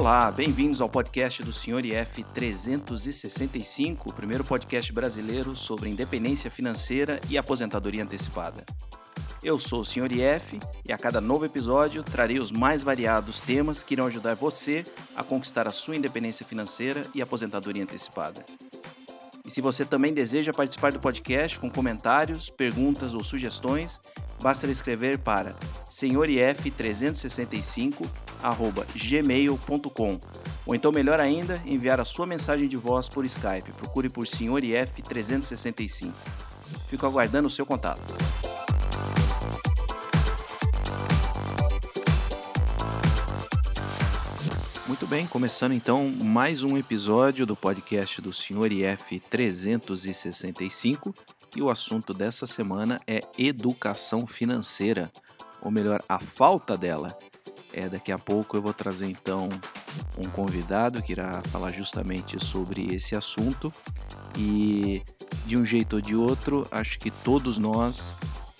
Olá, bem-vindos ao podcast do Sr. IF 365, o primeiro podcast brasileiro sobre independência financeira e aposentadoria antecipada. Eu sou o Sr. IF e a cada novo episódio trarei os mais variados temas que irão ajudar você a conquistar a sua independência financeira e aposentadoria antecipada. E se você também deseja participar do podcast com comentários, perguntas ou sugestões, basta escrever para senhorif365@gmail.com ou então melhor ainda, enviar a sua mensagem de voz por Skype. Procure por senhorif365. Fico aguardando o seu contato. Muito bem, começando então mais um episódio do podcast do Senhor IF 365 e o assunto dessa semana é educação financeira, ou melhor, a falta dela. É, daqui a pouco eu vou trazer então um convidado que irá falar justamente sobre esse assunto e de um jeito ou de outro, acho que todos nós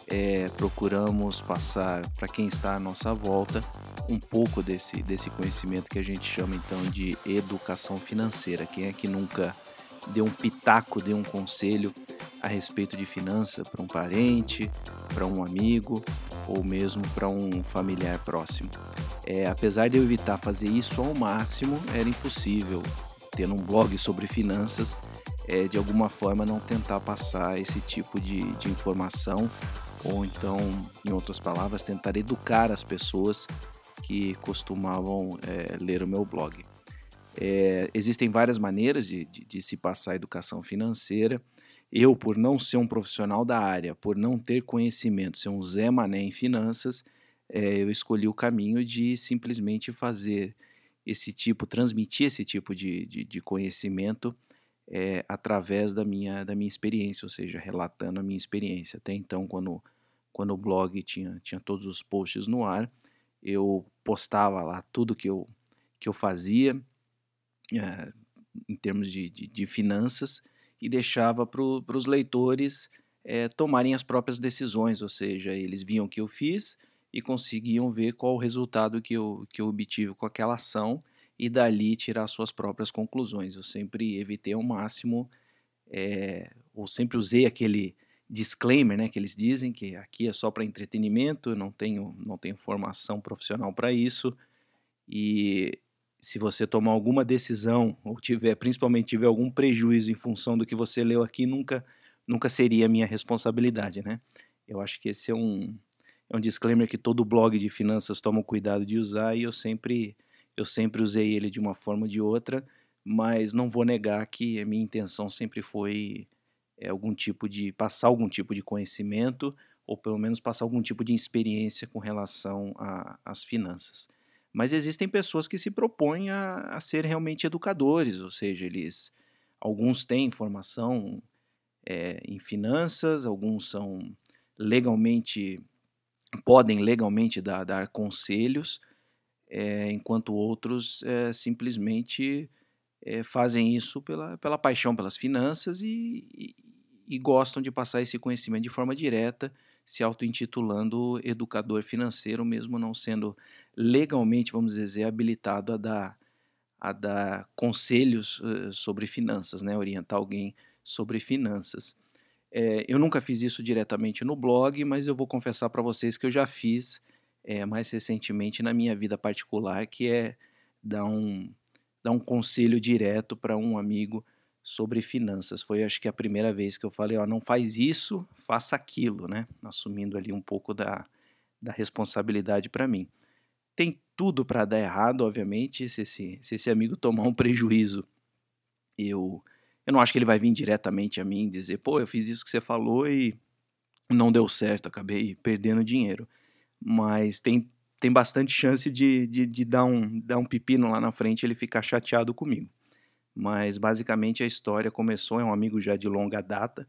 é, procuramos passar para quem está à nossa volta um pouco desse, desse conhecimento que a gente chama então de educação financeira. Quem é que nunca deu um pitaco, deu um conselho a respeito de finança para um parente, para um amigo ou mesmo para um familiar próximo. É, apesar de eu evitar fazer isso ao máximo, era impossível, tendo um blog sobre finanças, é, de alguma forma não tentar passar esse tipo de, de informação ou então, em outras palavras, tentar educar as pessoas que costumavam é, ler o meu blog. É, existem várias maneiras de, de, de se passar educação financeira. Eu, por não ser um profissional da área, por não ter conhecimento, ser um Zé Mané em finanças, é, eu escolhi o caminho de simplesmente fazer esse tipo, transmitir esse tipo de, de, de conhecimento é, através da minha, da minha experiência, ou seja, relatando a minha experiência. Até então, quando, quando o blog tinha, tinha todos os posts no ar, eu postava lá tudo que eu, que eu fazia é, em termos de, de, de finanças e deixava para os leitores é, tomarem as próprias decisões, ou seja, eles viam o que eu fiz e conseguiam ver qual o resultado que eu, que eu obtive com aquela ação e dali tirar suas próprias conclusões. Eu sempre evitei ao máximo, é, ou sempre usei aquele disclaimer, né, que eles dizem que aqui é só para entretenimento, eu não tenho, não tenho formação profissional para isso e se você tomar alguma decisão ou tiver, principalmente tiver algum prejuízo em função do que você leu aqui, nunca, nunca seria minha responsabilidade, né? Eu acho que esse é um, é um disclaimer que todo blog de finanças toma cuidado de usar e eu sempre, eu sempre usei ele de uma forma ou de outra, mas não vou negar que a minha intenção sempre foi é, algum tipo de passar algum tipo de conhecimento ou pelo menos passar algum tipo de experiência com relação às finanças. Mas existem pessoas que se propõem a, a ser realmente educadores, ou seja, eles alguns têm formação é, em finanças, alguns são legalmente podem legalmente dar, dar conselhos, é, enquanto outros é, simplesmente fazem isso pela, pela paixão pelas finanças e, e, e gostam de passar esse conhecimento de forma direta se auto-intitulando educador financeiro, mesmo não sendo legalmente, vamos dizer, habilitado a dar, a dar conselhos uh, sobre finanças, né? orientar alguém sobre finanças. É, eu nunca fiz isso diretamente no blog, mas eu vou confessar para vocês que eu já fiz é, mais recentemente na minha vida particular, que é dar um, dar um conselho direto para um amigo sobre finanças. Foi acho que a primeira vez que eu falei, ó, não faz isso, faça aquilo, né? Assumindo ali um pouco da, da responsabilidade para mim. Tem tudo para dar errado, obviamente, se esse, se esse amigo tomar um prejuízo. Eu, eu não acho que ele vai vir diretamente a mim dizer, pô, eu fiz isso que você falou e não deu certo, acabei perdendo dinheiro. Mas tem, tem bastante chance de, de, de dar, um, dar um pepino lá na frente e ele ficar chateado comigo mas basicamente a história começou, é um amigo já de longa data,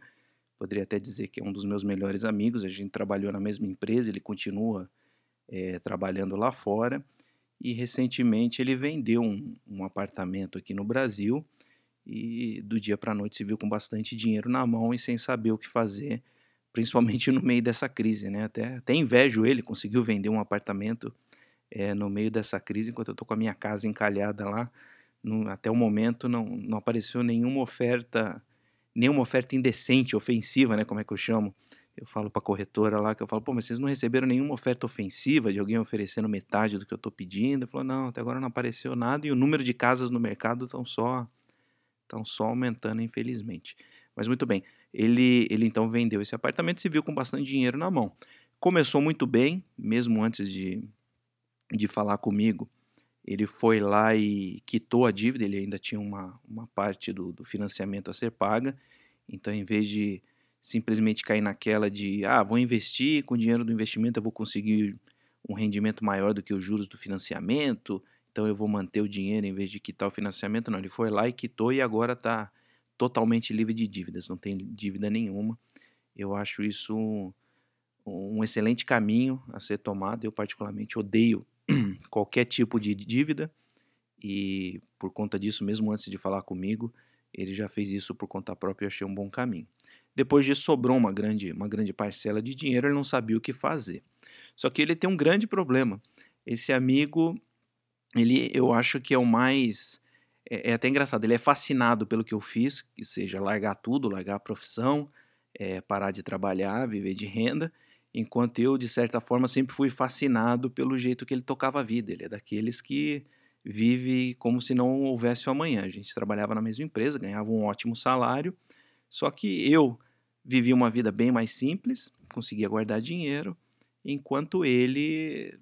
poderia até dizer que é um dos meus melhores amigos, a gente trabalhou na mesma empresa, ele continua é, trabalhando lá fora, e recentemente ele vendeu um, um apartamento aqui no Brasil, e do dia para a noite se viu com bastante dinheiro na mão e sem saber o que fazer, principalmente no meio dessa crise, né? Até, até invejo ele, conseguiu vender um apartamento é, no meio dessa crise, enquanto eu estou com a minha casa encalhada lá, até o momento não, não apareceu nenhuma oferta, nenhuma oferta indecente, ofensiva, né, como é que eu chamo. Eu falo para a corretora lá, que eu falo, pô, mas vocês não receberam nenhuma oferta ofensiva de alguém oferecendo metade do que eu estou pedindo? Falou, não, até agora não apareceu nada e o número de casas no mercado estão só, estão só aumentando, infelizmente. Mas muito bem, ele, ele então vendeu esse apartamento e se viu com bastante dinheiro na mão. Começou muito bem, mesmo antes de, de falar comigo. Ele foi lá e quitou a dívida, ele ainda tinha uma, uma parte do, do financiamento a ser paga. Então, em vez de simplesmente cair naquela de, ah, vou investir, com o dinheiro do investimento eu vou conseguir um rendimento maior do que os juros do financiamento, então eu vou manter o dinheiro em vez de quitar o financiamento. Não, ele foi lá e quitou e agora está totalmente livre de dívidas, não tem dívida nenhuma. Eu acho isso um, um excelente caminho a ser tomado. Eu, particularmente, odeio qualquer tipo de dívida e, por conta disso, mesmo antes de falar comigo, ele já fez isso por conta própria e achei um bom caminho. Depois disso, sobrou uma grande, uma grande parcela de dinheiro, ele não sabia o que fazer. Só que ele tem um grande problema. Esse amigo, ele, eu acho que é o mais. É, é até engraçado, ele é fascinado pelo que eu fiz, que seja largar tudo, largar a profissão, é, parar de trabalhar, viver de renda, enquanto eu, de certa forma, sempre fui fascinado pelo jeito que ele tocava a vida. Ele é daqueles que vive como se não houvesse o amanhã. A gente trabalhava na mesma empresa, ganhava um ótimo salário só que eu vivia uma vida bem mais simples, conseguia guardar dinheiro, enquanto ele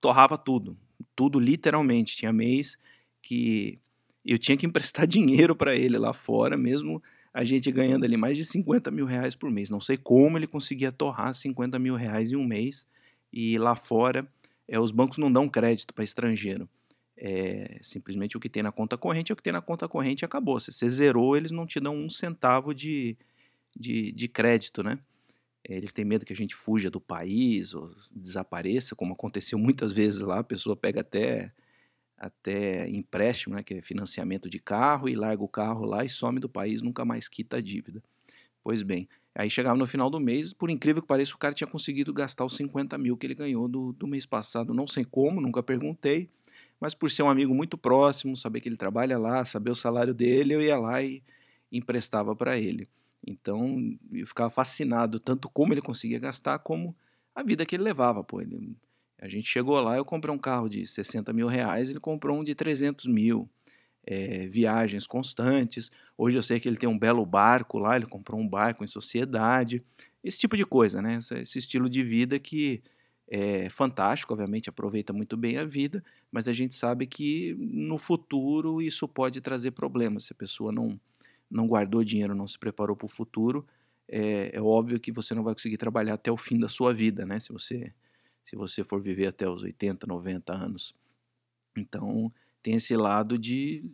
torrava tudo, tudo literalmente. Tinha mês que eu tinha que emprestar dinheiro para ele lá fora, mesmo a gente ganhando ali mais de 50 mil reais por mês. Não sei como ele conseguia torrar 50 mil reais em um mês e lá fora é, os bancos não dão crédito para estrangeiro. É, simplesmente o que tem na conta corrente é o que tem na conta corrente e acabou. Se você zerou, eles não te dão um centavo de, de, de crédito, né? É, eles têm medo que a gente fuja do país ou desapareça, como aconteceu muitas vezes lá. A pessoa pega até, até empréstimo, né, que é financiamento de carro, e larga o carro lá e some do país, nunca mais quita a dívida. Pois bem, aí chegava no final do mês, por incrível que pareça, o cara tinha conseguido gastar os 50 mil que ele ganhou do, do mês passado. Não sei como, nunca perguntei mas por ser um amigo muito próximo, saber que ele trabalha lá, saber o salário dele, eu ia lá e emprestava para ele. Então eu ficava fascinado tanto como ele conseguia gastar, como a vida que ele levava. Pô, ele, a gente chegou lá, eu comprei um carro de 60 mil reais, ele comprou um de 300 mil. É, viagens constantes. Hoje eu sei que ele tem um belo barco lá, ele comprou um barco em sociedade. Esse tipo de coisa, né? Esse estilo de vida que é fantástico, obviamente, aproveita muito bem a vida, mas a gente sabe que no futuro isso pode trazer problemas. Se a pessoa não, não guardou dinheiro, não se preparou para o futuro, é, é, óbvio que você não vai conseguir trabalhar até o fim da sua vida, né? Se você, se você for viver até os 80, 90 anos. Então, tem esse lado de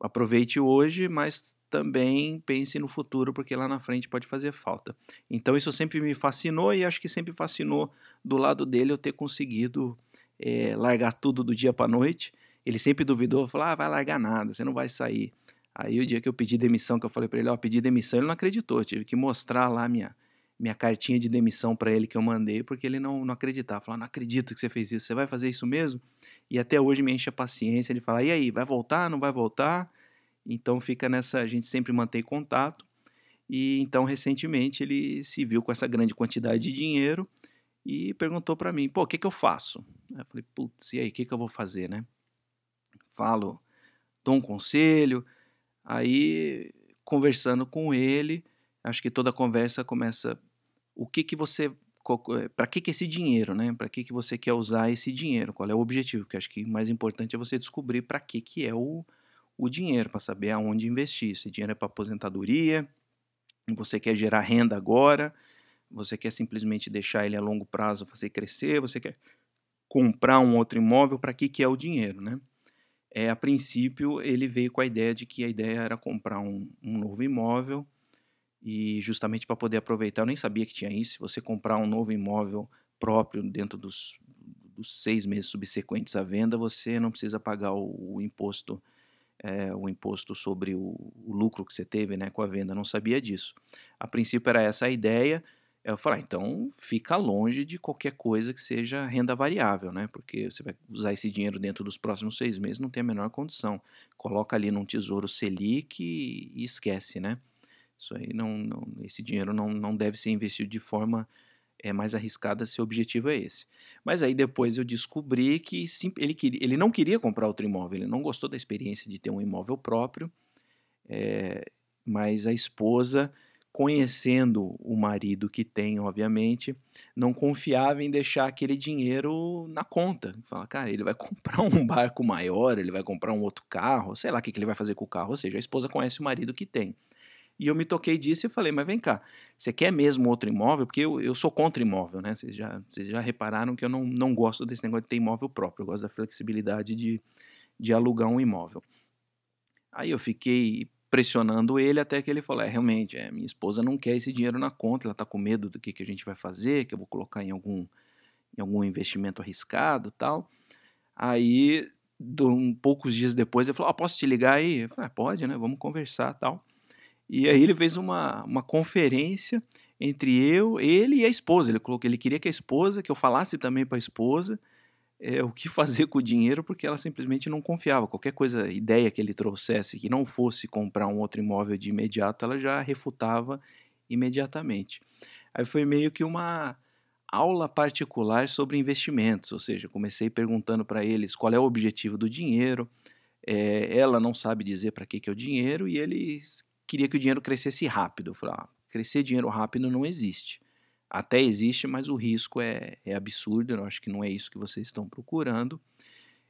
aproveite hoje, mas também pense no futuro, porque lá na frente pode fazer falta. Então isso sempre me fascinou e acho que sempre fascinou do lado dele eu ter conseguido é, largar tudo do dia para noite. Ele sempre duvidou, falou: ah, vai largar nada, você não vai sair. Aí o dia que eu pedi demissão, que eu falei para ele, ó, pedi demissão, ele não acreditou. Tive que mostrar lá minha minha cartinha de demissão para ele que eu mandei, porque ele não, não acreditava. Falou, não acredito que você fez isso, você vai fazer isso mesmo? E até hoje me enche a paciência, ele fala, e aí, vai voltar, não vai voltar? Então fica nessa, a gente sempre mantém contato. E então recentemente ele se viu com essa grande quantidade de dinheiro e perguntou para mim, pô, o que que eu faço? Eu falei, putz, e aí, o que que eu vou fazer, né? Falo, dou um conselho. Aí conversando com ele, acho que toda conversa começa o que que você para que que esse dinheiro, né? Para que que você quer usar esse dinheiro? Qual é o objetivo? Que acho que o mais importante é você descobrir para que que é o o dinheiro, para saber aonde investir. Esse dinheiro é para aposentadoria, você quer gerar renda agora, você quer simplesmente deixar ele a longo prazo fazer crescer, você quer comprar um outro imóvel, para que, que é o dinheiro, né? É, a princípio, ele veio com a ideia de que a ideia era comprar um, um novo imóvel e justamente para poder aproveitar, eu nem sabia que tinha isso, você comprar um novo imóvel próprio dentro dos, dos seis meses subsequentes à venda, você não precisa pagar o, o imposto é, o imposto sobre o, o, lucro que você teve né, com a venda, não sabia disso. A princípio era essa a ideia, Eu falei, ah, então fica longe de qualquer coisa que seja renda variável, né? Porque você vai usar esse dinheiro dentro dos próximos seis meses, não tem a menor condição. Coloca ali num tesouro Selic e, e esquece, né? Isso aí não, não, esse dinheiro não, não deve ser investido de forma é, mais arriscada se o objetivo é esse. Mas aí depois eu descobri que sim, ele, queria, ele não queria comprar outro imóvel, ele não gostou da experiência de ter um imóvel próprio, é, mas a esposa conhecendo o marido que tem, obviamente, não confiava em deixar aquele dinheiro na conta. Fala, cara, ele vai comprar um barco maior, ele vai comprar um outro carro, sei lá o que, que ele vai fazer com o carro. Ou seja, a esposa conhece o marido que tem. E eu me toquei disso e falei, mas vem cá, você quer mesmo outro imóvel? Porque eu, eu sou contra imóvel, né? Vocês já, vocês já repararam que eu não, não gosto desse negócio de ter imóvel próprio, eu gosto da flexibilidade de, de alugar um imóvel. Aí eu fiquei pressionando ele até que ele falou: é, realmente, é, minha esposa não quer esse dinheiro na conta, ela está com medo do que, que a gente vai fazer, que eu vou colocar em algum, em algum investimento arriscado tal. Aí, um, poucos dias depois, ele falou: posso te ligar aí? Eu falei: ah, pode, né? Vamos conversar tal. E aí ele fez uma, uma conferência entre eu, ele e a esposa. Ele colocou, ele queria que a esposa, que eu falasse também para a esposa, é, o que fazer com o dinheiro, porque ela simplesmente não confiava. Qualquer coisa, ideia que ele trouxesse que não fosse comprar um outro imóvel de imediato, ela já refutava imediatamente. Aí foi meio que uma aula particular sobre investimentos, ou seja, comecei perguntando para eles qual é o objetivo do dinheiro. É, ela não sabe dizer para que, que é o dinheiro e eles queria que o dinheiro crescesse rápido. Eu falei, ah, crescer dinheiro rápido não existe. Até existe, mas o risco é, é absurdo. Eu acho que não é isso que vocês estão procurando.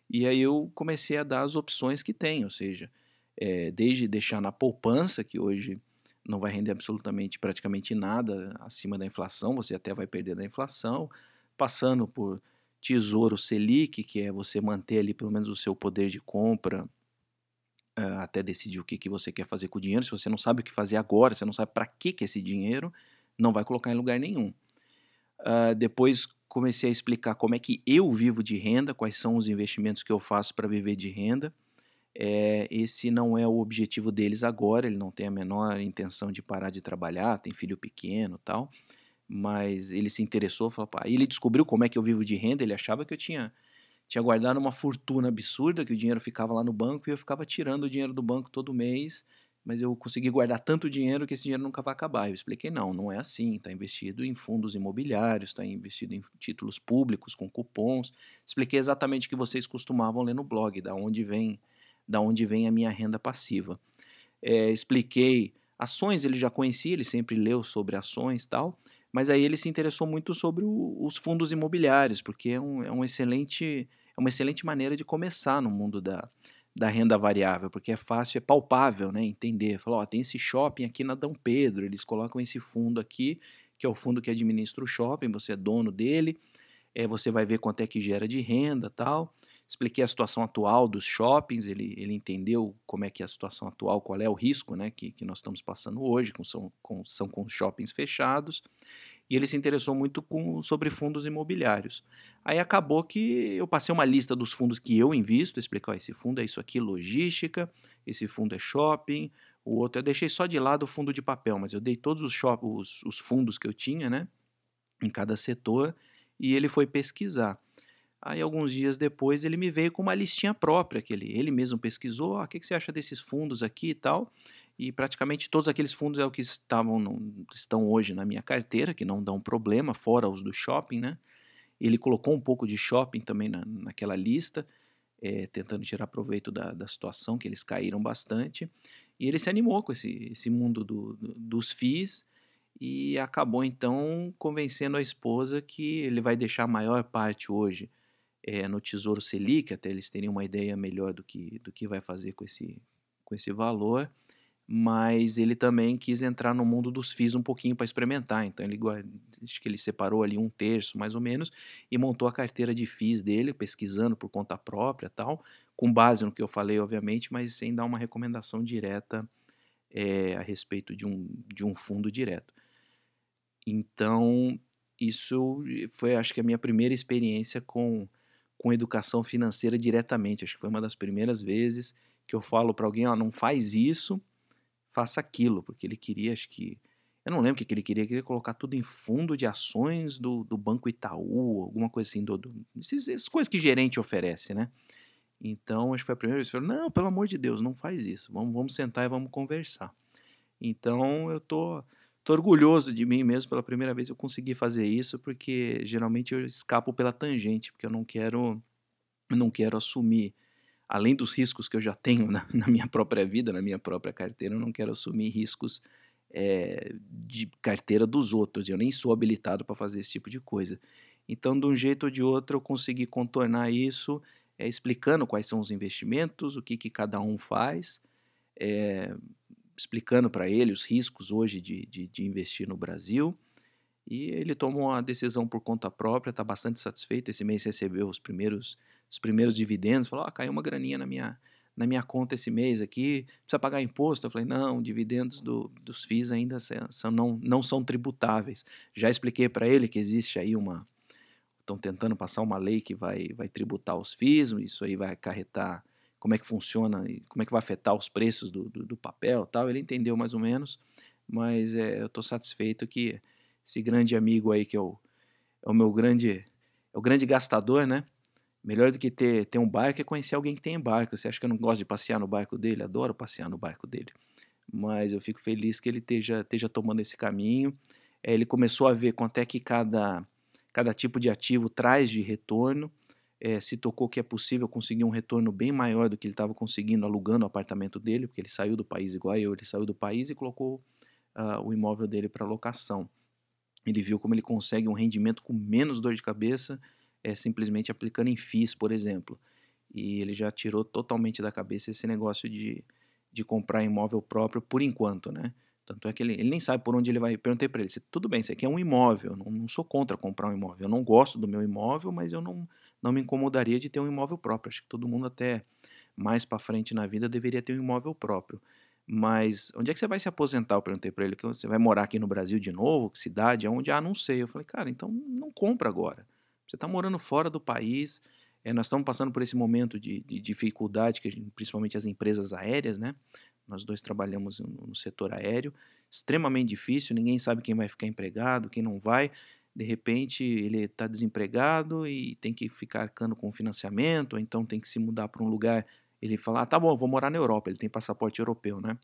E aí eu comecei a dar as opções que tem, ou seja, é, desde deixar na poupança, que hoje não vai render absolutamente praticamente nada acima da inflação, você até vai perder da inflação, passando por Tesouro Selic, que é você manter ali pelo menos o seu poder de compra uh, até decidir o que, que você quer fazer com o dinheiro. Se você não sabe o que fazer agora, você não sabe para que, que esse dinheiro, não vai colocar em lugar nenhum. Uh, depois comecei a explicar como é que eu vivo de renda, quais são os investimentos que eu faço para viver de renda. É, esse não é o objetivo deles agora, ele não tem a menor intenção de parar de trabalhar, tem filho pequeno tal, mas ele se interessou, falou, pá, ele descobriu como é que eu vivo de renda, ele achava que eu tinha, tinha guardado uma fortuna absurda, que o dinheiro ficava lá no banco e eu ficava tirando o dinheiro do banco todo mês mas eu consegui guardar tanto dinheiro que esse dinheiro nunca vai acabar. Eu expliquei, não, não é assim. Está investido em fundos imobiliários, está investido em títulos públicos com cupons. Expliquei exatamente o que vocês costumavam ler no blog, da onde vem, da onde vem a minha renda passiva. É, expliquei ações, ele já conhecia, ele sempre leu sobre ações tal, mas aí ele se interessou muito sobre o, os fundos imobiliários, porque é, um, é, um excelente, uma excelente maneira de começar no mundo da, da renda variável, porque é fácil, é palpável, né? Entender. Falar, ó, tem esse shopping aqui na Dom Pedro, eles colocam esse fundo aqui, que é o fundo que administra o shopping, você é dono dele, é, você vai ver quanto é que gera de renda tal. Expliquei a situação atual dos shoppings, ele, ele entendeu como é que é a situação atual, qual é o risco né, que, que nós estamos passando hoje, com, são, com, são com shoppings fechados e ele se interessou muito com, sobre fundos imobiliários. Aí acabou que eu passei uma lista dos fundos que eu invisto, expliquei, esse fundo é isso aqui, logística, esse fundo é shopping, o outro eu deixei só de lado o fundo de papel, mas eu dei todos os, shop, os, os fundos que eu tinha, né, em cada setor, e ele foi pesquisar. Aí, alguns dias depois, ele me veio com uma listinha própria, que ele, ele mesmo pesquisou, ah, o que, que você acha desses fundos aqui e tal, e praticamente todos aqueles fundos é o que estavam no, estão hoje na minha carteira, que não dão problema, fora os do shopping, né? Ele colocou um pouco de shopping também na, naquela lista, é, tentando tirar proveito da, da situação, que eles caíram bastante. E ele se animou com esse, esse mundo do, do, dos FIIs e acabou então convencendo a esposa que ele vai deixar a maior parte hoje é, no Tesouro Selic, até eles terem uma ideia melhor do que, do que vai fazer com esse, com esse valor mas ele também quis entrar no mundo dos FIIs um pouquinho para experimentar. Então ele acho que ele separou ali um terço mais ou menos e montou a carteira de FIIs dele, pesquisando por conta própria, tal, com base no que eu falei, obviamente, mas sem dar uma recomendação direta é, a respeito de um, de um fundo direto. Então isso foi, acho que a minha primeira experiência com com educação financeira diretamente. Acho que foi uma das primeiras vezes que eu falo para alguém, ó, não faz isso faça aquilo, porque ele queria, acho que. Eu não lembro o que, ele queria, ele queria colocar tudo em fundo de ações do, do Banco Itaú, alguma coisa assim, do, do, essas coisas que gerente oferece, né? Então, acho que foi a primeira vez que falei, não, pelo amor de Deus, não faz isso, vamos, vamos sentar e vamos conversar. Então, eu tô, tô orgulhoso de mim mesmo, pela primeira vez eu consegui fazer isso, porque geralmente eu escapo pela tangente, porque eu não quero, não quero assumir além dos riscos que eu já tenho na, na, minha própria vida, na minha própria carteira, eu não quero assumir riscos é, de carteira dos outros. Eu nem sou habilitado para fazer esse tipo de coisa. Então, de um jeito ou de outro, eu consegui contornar isso, é, explicando quais são os investimentos, o que, que cada um faz, é, explicando para ele os riscos hoje de, de, de investir no Brasil. E ele tomou a decisão por conta própria, está bastante satisfeito. Esse mês recebeu os primeiros os primeiros dividendos, falou, ah, caiu uma graninha na minha, na minha conta esse mês aqui, precisa pagar imposto? Eu falei, não, dividendos do, dos FIIs ainda são, não, não são tributáveis. Já expliquei para ele que existe aí uma... Estão tentando passar uma lei que vai, vai tributar os FIIs, isso aí vai acarretar como é que funciona e como é que vai afetar os preços do, do, do papel tal. Ele entendeu mais ou menos, mas é, eu estou satisfeito que esse grande amigo aí, que é o, é o meu grande, é o grande gastador, né? Melhor do que ter, ter um barco é conhecer alguém que tem barco. Você acha que eu não gosto de passear no barco dele? Adoro passear no barco dele. Mas eu fico feliz que ele esteja, esteja tomando esse caminho. É, ele começou a ver quanto é que cada, cada tipo de ativo traz de retorno. É, se tocou que é possível conseguir um retorno bem maior do que ele estava conseguindo alugando o apartamento dele, porque ele saiu do país igual eu, ele saiu do país e colocou uh, o imóvel dele para locação. Ele viu como ele consegue um rendimento com menos dor de cabeça é simplesmente aplicando em FIIs, por exemplo. E ele já tirou totalmente da cabeça esse negócio de, de comprar imóvel próprio por enquanto, né? Tanto é que ele, ele nem sabe por onde ele vai. Perguntei para ele: tudo bem, você quer um imóvel, não, não sou contra comprar um imóvel. Eu não gosto do meu imóvel, mas eu não, não me incomodaria de ter um imóvel próprio. Acho que todo mundo, até mais para frente na vida, deveria ter um imóvel próprio. Mas onde é que você vai se aposentar? Eu perguntei para ele: que você vai morar aqui no Brasil de novo? Que cidade? Aonde? Ah, não sei. Eu falei: cara, então não compra agora. Você está morando fora do país. É, nós estamos passando por esse momento de, de dificuldade, que gente, principalmente as empresas aéreas, né? Nós dois trabalhamos no, no setor aéreo, extremamente difícil, ninguém sabe quem vai ficar empregado, quem não vai. De repente ele está desempregado e tem que ficar arcando com financiamento, ou então tem que se mudar para um lugar. Ele fala: ah, tá bom, vou morar na Europa. Ele tem passaporte europeu, né?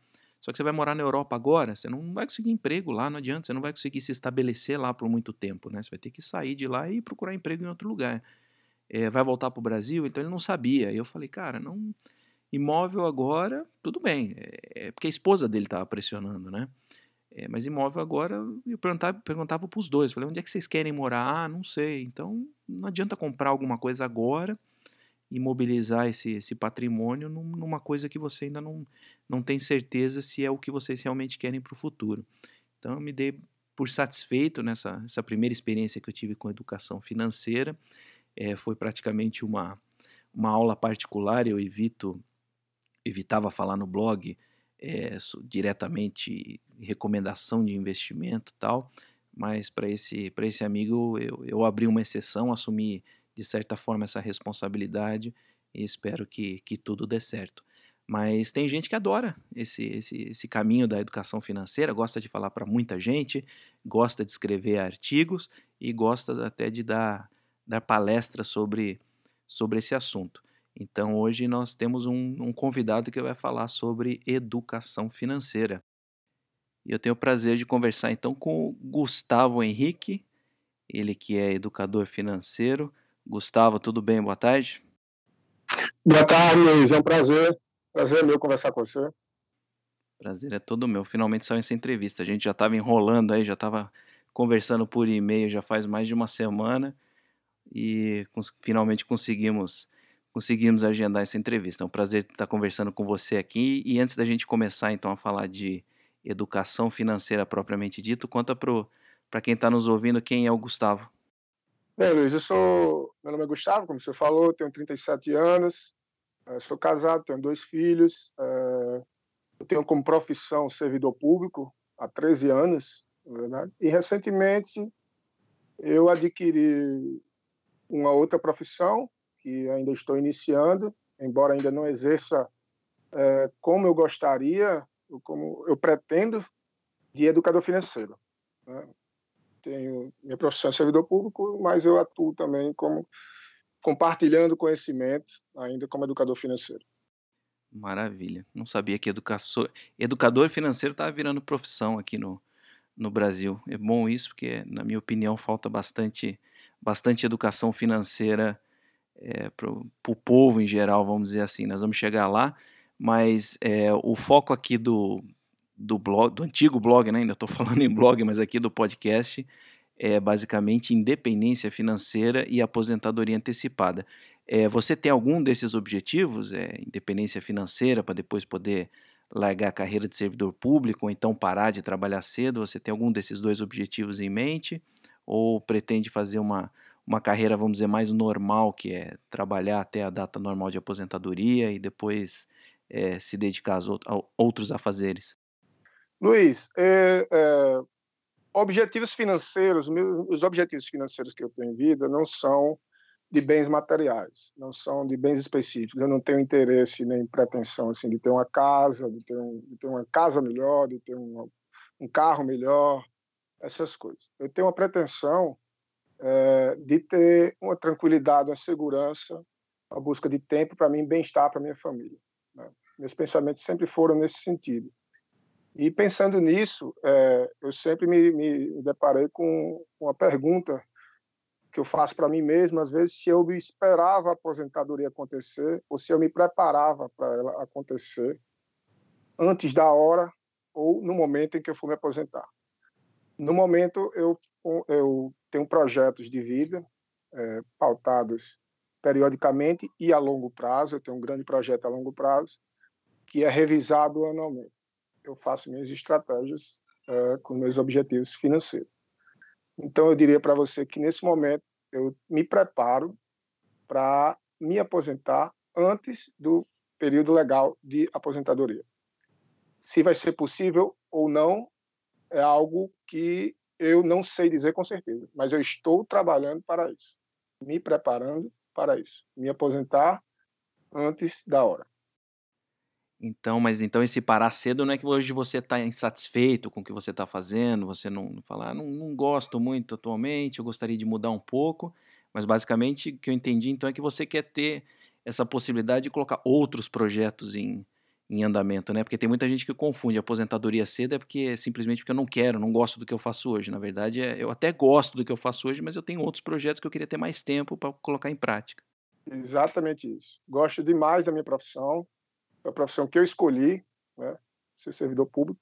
Só que você vai morar na Europa agora, você não vai conseguir emprego lá, não adianta, você não vai conseguir se estabelecer lá por muito tempo, né? Você vai ter que sair de lá e procurar emprego em outro lugar. É, vai voltar para o Brasil, então ele não sabia. Eu falei, cara, não. Imóvel agora, tudo bem. É, é porque a esposa dele estava pressionando, né? É, mas imóvel agora, eu perguntava, perguntava para os dois. Falei, onde é que vocês querem morar? Ah, não sei. Então, não adianta comprar alguma coisa agora imobilizar esse, esse patrimônio numa coisa que você ainda não, não tem certeza se é o que vocês realmente querem para o futuro. Então, eu me dei por satisfeito nessa essa primeira experiência que eu tive com educação financeira. É, foi praticamente uma, uma aula particular, eu evito evitava falar no blog é, diretamente recomendação de investimento tal, mas para esse, esse amigo eu, eu abri uma exceção, assumi de certa forma, essa responsabilidade e espero que, que tudo dê certo. Mas tem gente que adora esse, esse, esse caminho da educação financeira, gosta de falar para muita gente, gosta de escrever artigos e gosta até de dar, dar palestras sobre, sobre esse assunto. Então hoje nós temos um, um convidado que vai falar sobre educação financeira. E eu tenho o prazer de conversar então com o Gustavo Henrique, ele que é educador financeiro, Gustavo, tudo bem? Boa tarde. Boa tarde, Luiz. É um prazer. Prazer meu conversar com você. Prazer é todo meu. Finalmente saiu essa entrevista. A gente já estava enrolando aí, já estava conversando por e-mail já faz mais de uma semana e cons finalmente conseguimos conseguimos agendar essa entrevista. É um prazer estar conversando com você aqui. E antes da gente começar então a falar de educação financeira propriamente dito, conta para quem está nos ouvindo quem é o Gustavo. Bem, Luiz, eu sou. Meu nome é Gustavo, como você falou, tenho 37 anos, eh, sou casado, tenho dois filhos, eh, eu tenho como profissão servidor público há 13 anos, na verdade, e recentemente eu adquiri uma outra profissão que ainda estou iniciando, embora ainda não exerça é, como eu gostaria, como eu pretendo, de educador financeiro. Né? Tenho minha profissão é servidor público, mas eu atuo também como compartilhando conhecimento, ainda como educador financeiro. Maravilha. Não sabia que educador, financeiro estava virando profissão aqui no, no Brasil. É bom isso, porque, na minha opinião, falta bastante, bastante educação financeira é, para o povo em geral, vamos dizer assim. Nós vamos chegar lá, mas é, o foco aqui do, do blog, do antigo blog, né? ainda estou falando em blog, mas aqui do podcast, é basicamente independência financeira e aposentadoria antecipada. É, você tem algum desses objetivos, é, independência financeira, para depois poder largar a carreira de servidor público ou então parar de trabalhar cedo? Você tem algum desses dois objetivos em mente? Ou pretende fazer uma, uma carreira, vamos dizer, mais normal, que é trabalhar até a data normal de aposentadoria e depois é, se dedicar a outros afazeres? Luiz, é, é, objetivos financeiros, os objetivos financeiros que eu tenho em vida não são de bens materiais, não são de bens específicos. Eu não tenho interesse nem pretensão assim de ter uma casa, de ter, um, de ter uma casa melhor, de ter um, um carro melhor, essas coisas. Eu tenho uma pretensão é, de ter uma tranquilidade, uma segurança, a busca de tempo para mim, bem-estar para minha família. Né? Meus pensamentos sempre foram nesse sentido. E pensando nisso, é, eu sempre me, me deparei com uma pergunta que eu faço para mim mesmo, às vezes, se eu esperava a aposentadoria acontecer ou se eu me preparava para ela acontecer antes da hora ou no momento em que eu for me aposentar. No momento, eu, eu tenho projetos de vida é, pautados periodicamente e a longo prazo. Eu tenho um grande projeto a longo prazo que é revisado anualmente eu faço minhas estratégias uh, com meus objetivos financeiros. Então, eu diria para você que, nesse momento, eu me preparo para me aposentar antes do período legal de aposentadoria. Se vai ser possível ou não, é algo que eu não sei dizer com certeza, mas eu estou trabalhando para isso, me preparando para isso, me aposentar antes da hora. Então, mas então esse parar cedo não é que hoje você está insatisfeito com o que você está fazendo, você não, não fala, ah, não, não gosto muito atualmente, eu gostaria de mudar um pouco, mas basicamente o que eu entendi então é que você quer ter essa possibilidade de colocar outros projetos em, em andamento, né? Porque tem muita gente que confunde aposentadoria cedo é porque simplesmente porque eu não quero, não gosto do que eu faço hoje. Na verdade, é, eu até gosto do que eu faço hoje, mas eu tenho outros projetos que eu queria ter mais tempo para colocar em prática. Exatamente isso. Gosto demais da minha profissão, a profissão que eu escolhi, né, ser servidor público.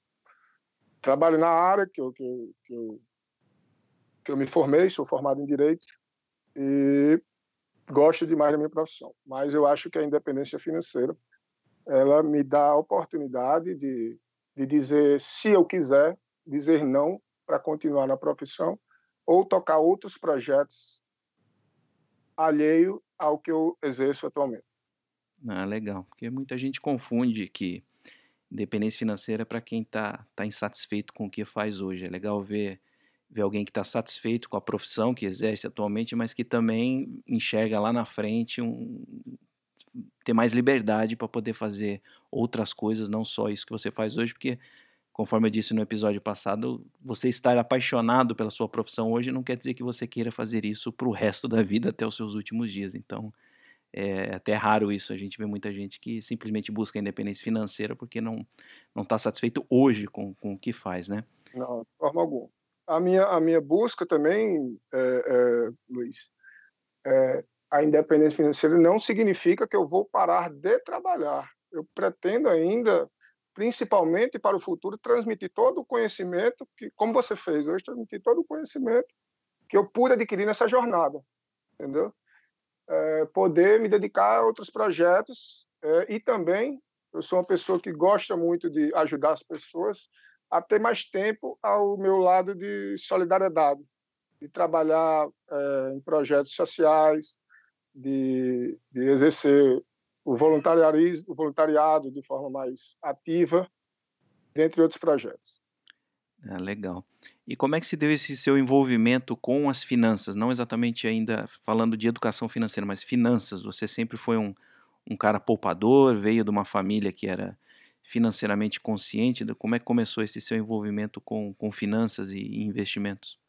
Trabalho na área que eu, que, eu, que, eu, que eu me formei, sou formado em Direito e gosto demais da minha profissão. Mas eu acho que a independência financeira ela me dá a oportunidade de, de dizer, se eu quiser, dizer não para continuar na profissão ou tocar outros projetos alheio ao que eu exerço atualmente. Ah, legal. Porque muita gente confunde que independência financeira é para quem está tá insatisfeito com o que faz hoje. É legal ver, ver alguém que está satisfeito com a profissão que exerce atualmente, mas que também enxerga lá na frente um, ter mais liberdade para poder fazer outras coisas, não só isso que você faz hoje, porque conforme eu disse no episódio passado, você estar apaixonado pela sua profissão hoje não quer dizer que você queira fazer isso para o resto da vida até os seus últimos dias. Então, é até raro isso, a gente vê muita gente que simplesmente busca independência financeira porque não não está satisfeito hoje com, com o que faz, né? Não, de forma alguma. A minha, a minha busca também, é, é, Luiz, é, a independência financeira não significa que eu vou parar de trabalhar. Eu pretendo ainda, principalmente para o futuro, transmitir todo o conhecimento que, como você fez hoje, transmitir todo o conhecimento que eu pude adquirir nessa jornada, entendeu? É, poder me dedicar a outros projetos é, e também eu sou uma pessoa que gosta muito de ajudar as pessoas a ter mais tempo ao meu lado de solidariedade, de trabalhar é, em projetos sociais, de, de exercer o voluntariado, o voluntariado de forma mais ativa, dentre outros projetos. Ah, legal. E como é que se deu esse seu envolvimento com as finanças? Não exatamente ainda falando de educação financeira, mas finanças. Você sempre foi um, um cara poupador, veio de uma família que era financeiramente consciente? Como é que começou esse seu envolvimento com, com finanças e investimentos?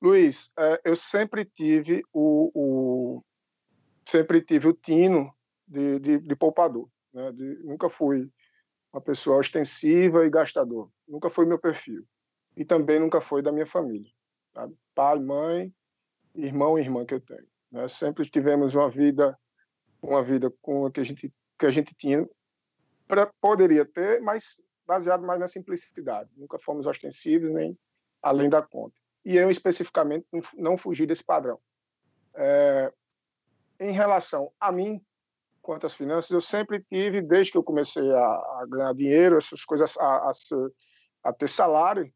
Luiz, é, eu sempre tive o, o, sempre tive o tino de, de, de poupador. Né? De, nunca fui uma pessoa ostensiva e gastador. Nunca foi meu perfil. E também nunca foi da minha família. Sabe? Pai, mãe, irmão e irmã que eu tenho. Né? Sempre tivemos uma vida, uma vida com a que a gente que a gente tinha, pra, poderia ter, mas baseado mais na simplicidade. Nunca fomos ostensivos nem além da conta. E eu especificamente não fugi desse padrão. É, em relação a mim, quanto às finanças, eu sempre tive, desde que eu comecei a, a ganhar dinheiro, essas coisas, a, a, a ter salário,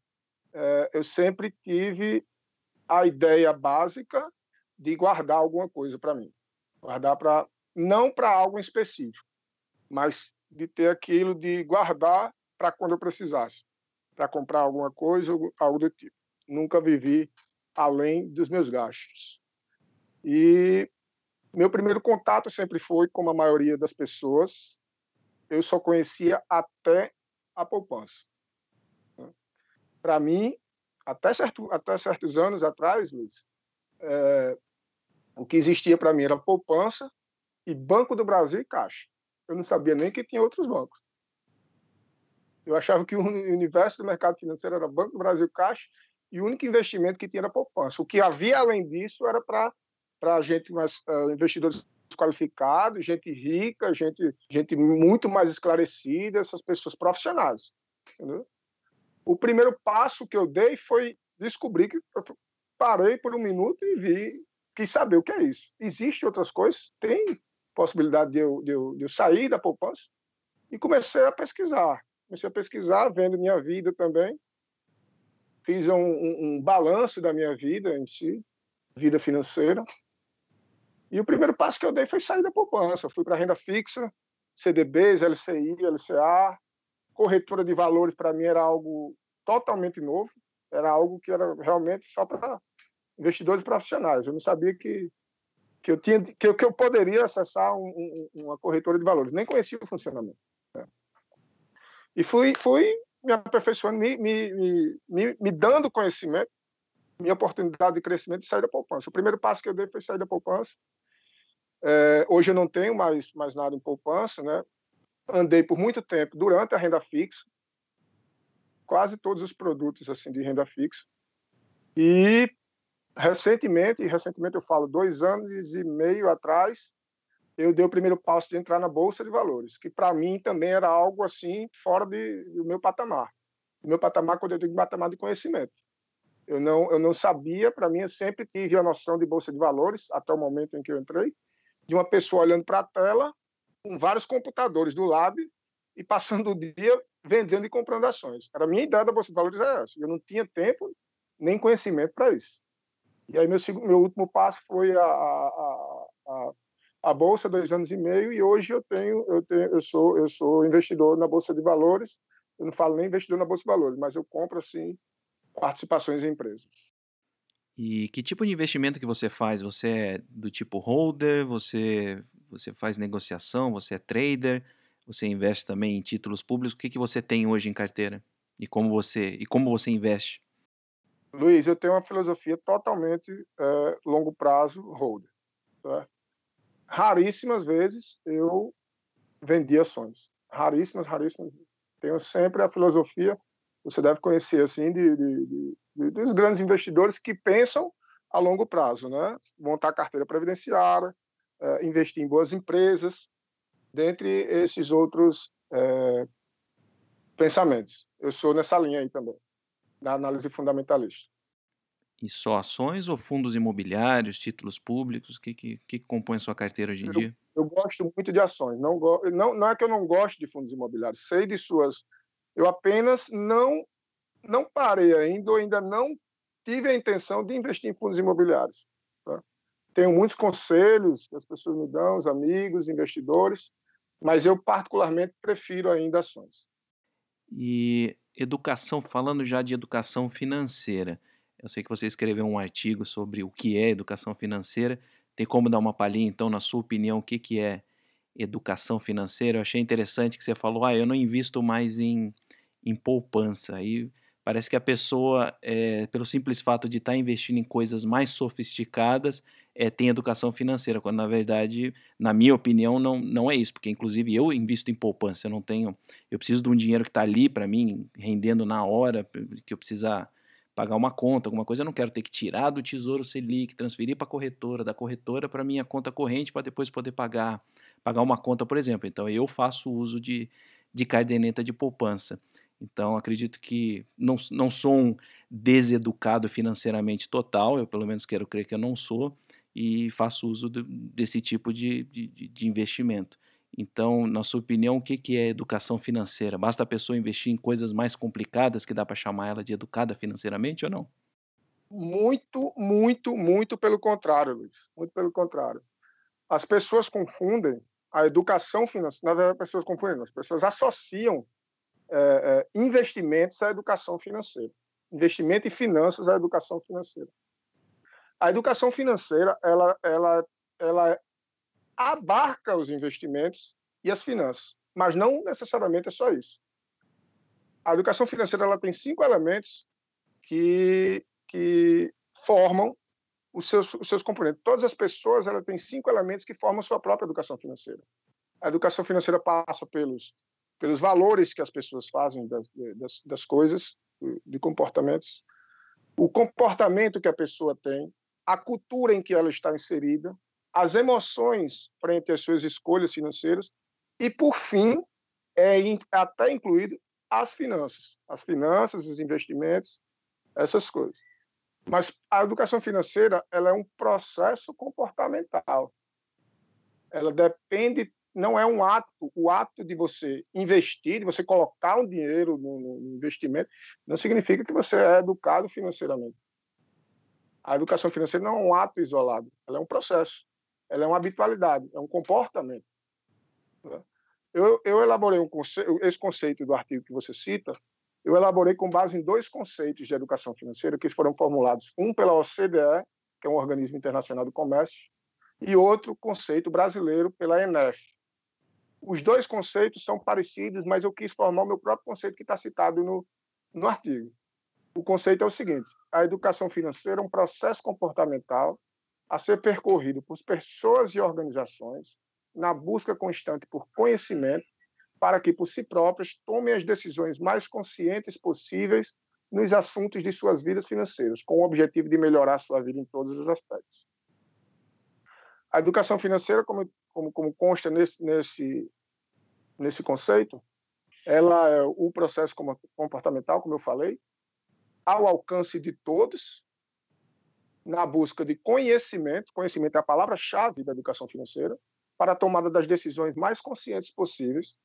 é, eu sempre tive a ideia básica de guardar alguma coisa para mim. Guardar para não para algo específico, mas de ter aquilo de guardar para quando eu precisasse, para comprar alguma coisa, algo do tipo. Nunca vivi além dos meus gastos. E meu primeiro contato sempre foi, como a maioria das pessoas, eu só conhecia até a poupança. Para mim, até, certo, até certos anos atrás, Luiz, é, o que existia para mim era poupança e Banco do Brasil e Caixa. Eu não sabia nem que tinha outros bancos. Eu achava que o universo do mercado financeiro era Banco do Brasil Caixa e o único investimento que tinha era poupança. O que havia além disso era para para gente mais uh, investidores qualificados, gente rica, gente gente muito mais esclarecida, essas pessoas profissionais. Entendeu? o primeiro passo que eu dei foi descobrir que eu parei por um minuto e vi, quis saber o que é isso. Existem outras coisas? Tem possibilidade de eu, de eu, de eu sair da poupança? E comecei a pesquisar. Comecei a pesquisar, vendo minha vida também. Fiz um, um, um balanço da minha vida em si, vida financeira. E o primeiro passo que eu dei foi sair da poupança. Fui para renda fixa, CDBs, LCI, LCA, corretora de valores para mim era algo totalmente novo, era algo que era realmente só para investidores profissionais. Eu não sabia que que eu tinha que eu, que eu poderia acessar um, um, uma corretora de valores, nem conhecia o funcionamento. Né? E fui fui me aperfeiçoando, me, me, me, me dando conhecimento, minha oportunidade de crescimento e sair da poupança. O primeiro passo que eu dei foi sair da poupança. É, hoje eu não tenho mais, mais nada em poupança, né? andei por muito tempo durante a renda fixa, quase todos os produtos assim de renda fixa. E recentemente, recentemente eu falo dois anos e meio atrás, eu dei o primeiro passo de entrar na bolsa de valores, que para mim também era algo assim fora de, do meu patamar. O meu patamar quando eu digo patamar de conhecimento. Eu não eu não sabia, para mim eu sempre tive a noção de bolsa de valores até o momento em que eu entrei, de uma pessoa olhando para a tela com vários computadores do lado e passando o dia vendendo e comprando ações. Era a minha ideia da Bolsa de Valores era essa. Eu não tinha tempo nem conhecimento para isso. E aí meu, meu último passo foi a, a, a, a, Bolsa, dois anos e meio, e hoje eu tenho, eu tenho, eu sou, eu sou investidor na Bolsa de Valores. Eu não falo nem investidor na Bolsa de Valores, mas eu compro assim participações em empresas. E que tipo de investimento que você faz? Você é do tipo holder? Você você faz negociação, você é trader, você investe também em títulos públicos. O que, que você tem hoje em carteira? E como você, e como você investe? Luiz, eu tenho uma filosofia totalmente é, longo prazo holder. Tá? Raríssimas vezes eu vendi ações. Raríssimas, raríssimas. Tenho sempre a filosofia, você deve conhecer assim, de, de, de, dos grandes investidores que pensam a longo prazo, né? Montar carteira previdenciária, uh, investir em boas empresas, dentre esses outros uh, pensamentos. Eu sou nessa linha aí também, na análise fundamentalista. E só ações ou fundos imobiliários, títulos públicos? O que, que, que compõe a sua carteira hoje em eu, dia? Eu gosto muito de ações. Não, não, não é que eu não gosto de fundos imobiliários. Sei de suas. Eu apenas não não parei ainda, ou ainda não tive a intenção de investir em fundos imobiliários. Tá? Tenho muitos conselhos que as pessoas me dão, os amigos, investidores, mas eu particularmente prefiro ainda ações. E educação, falando já de educação financeira, eu sei que você escreveu um artigo sobre o que é educação financeira. Tem como dar uma palhinha, então, na sua opinião, o que, que é educação financeira. Eu achei interessante que você falou, ah, eu não invisto mais em, em poupança. Aí parece que a pessoa, é, pelo simples fato de estar tá investindo em coisas mais sofisticadas, é, tem educação financeira, quando na verdade, na minha opinião, não, não é isso, porque inclusive eu invisto em poupança, eu não tenho, eu preciso de um dinheiro que está ali para mim, rendendo na hora, que eu precisar pagar uma conta, alguma coisa, eu não quero ter que tirar do Tesouro Selic, transferir para a corretora, da corretora para minha conta corrente para depois poder pagar, pagar uma conta, por exemplo. Então eu faço uso de, de caderneta de poupança. Então acredito que não, não sou um deseducado financeiramente total, eu pelo menos quero crer que eu não sou, e faço uso de, desse tipo de, de, de investimento. Então, na sua opinião, o que é educação financeira? Basta a pessoa investir em coisas mais complicadas que dá para chamar ela de educada financeiramente ou não? Muito, muito, muito pelo contrário, Luiz. Muito pelo contrário. As pessoas confundem a educação financeira. As pessoas confundem, as pessoas associam é, é, investimentos à educação financeira. Investimento em finanças à educação financeira. A educação financeira, ela, ela, ela abarca os investimentos e as finanças, mas não necessariamente é só isso. A educação financeira ela tem cinco elementos que, que formam os seus, os seus componentes. Todas as pessoas ela têm cinco elementos que formam sua própria educação financeira. A educação financeira passa pelos, pelos valores que as pessoas fazem das, das, das coisas, de comportamentos, o comportamento que a pessoa tem, a cultura em que ela está inserida, as emoções frente às suas escolhas financeiras e, por fim, é até incluído as finanças, as finanças, os investimentos, essas coisas. Mas a educação financeira ela é um processo comportamental. Ela depende, não é um ato, o ato de você investir, de você colocar um dinheiro no, no investimento, não significa que você é educado financeiramente. A educação financeira não é um ato isolado, ela é um processo ela é uma habitualidade, é um comportamento. Né? Eu, eu elaborei um conceito, esse conceito do artigo que você cita, eu elaborei com base em dois conceitos de educação financeira que foram formulados, um pela OCDE, que é um organismo internacional do comércio, e outro conceito brasileiro pela ENEF. Os dois conceitos são parecidos, mas eu quis formar o meu próprio conceito que está citado no, no artigo. O conceito é o seguinte: a educação financeira é um processo comportamental a ser percorrido por pessoas e organizações na busca constante por conhecimento para que, por si próprias, tomem as decisões mais conscientes possíveis nos assuntos de suas vidas financeiras, com o objetivo de melhorar sua vida em todos os aspectos. A educação financeira, como, como, como consta nesse, nesse, nesse conceito, ela é o processo comportamental, como eu falei, ao alcance de todos, na busca de conhecimento, conhecimento é a palavra-chave da educação financeira, para a tomada das decisões mais conscientes possíveis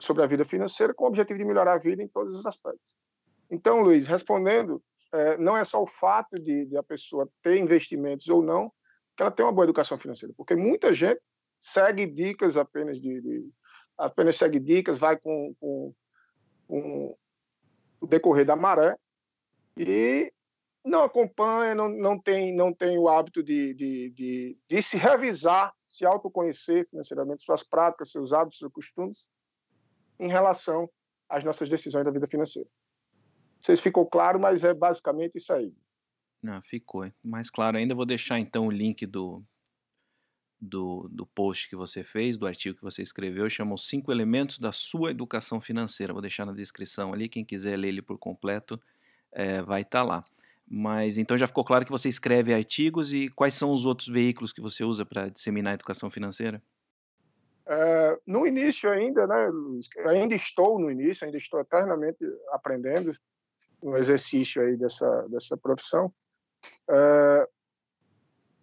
sobre a vida financeira, com o objetivo de melhorar a vida em todos os aspectos. Então, Luiz, respondendo, é, não é só o fato de, de, a pessoa ter investimentos ou não, que ela tem uma boa educação financeira, porque muita gente segue dicas apenas de, de apenas segue dicas, vai com, com, com o decorrer da maré e não acompanha, não, não, tem, não tem o hábito de, de, de, de se revisar, se autoconhecer financeiramente, suas práticas, seus hábitos, seus costumes, em relação às nossas decisões da vida financeira. Sei se ficou claro, mas é basicamente isso aí. Ficou. Mais claro ainda, vou deixar então o link do, do, do post que você fez, do artigo que você escreveu, chama Os Cinco Elementos da Sua Educação Financeira. Vou deixar na descrição ali, quem quiser ler ele por completo é, vai estar tá lá. Mas então já ficou claro que você escreve artigos e quais são os outros veículos que você usa para disseminar a educação financeira? É, no início ainda, né, Luiz, ainda estou no início, ainda estou eternamente aprendendo no exercício aí dessa, dessa profissão. É,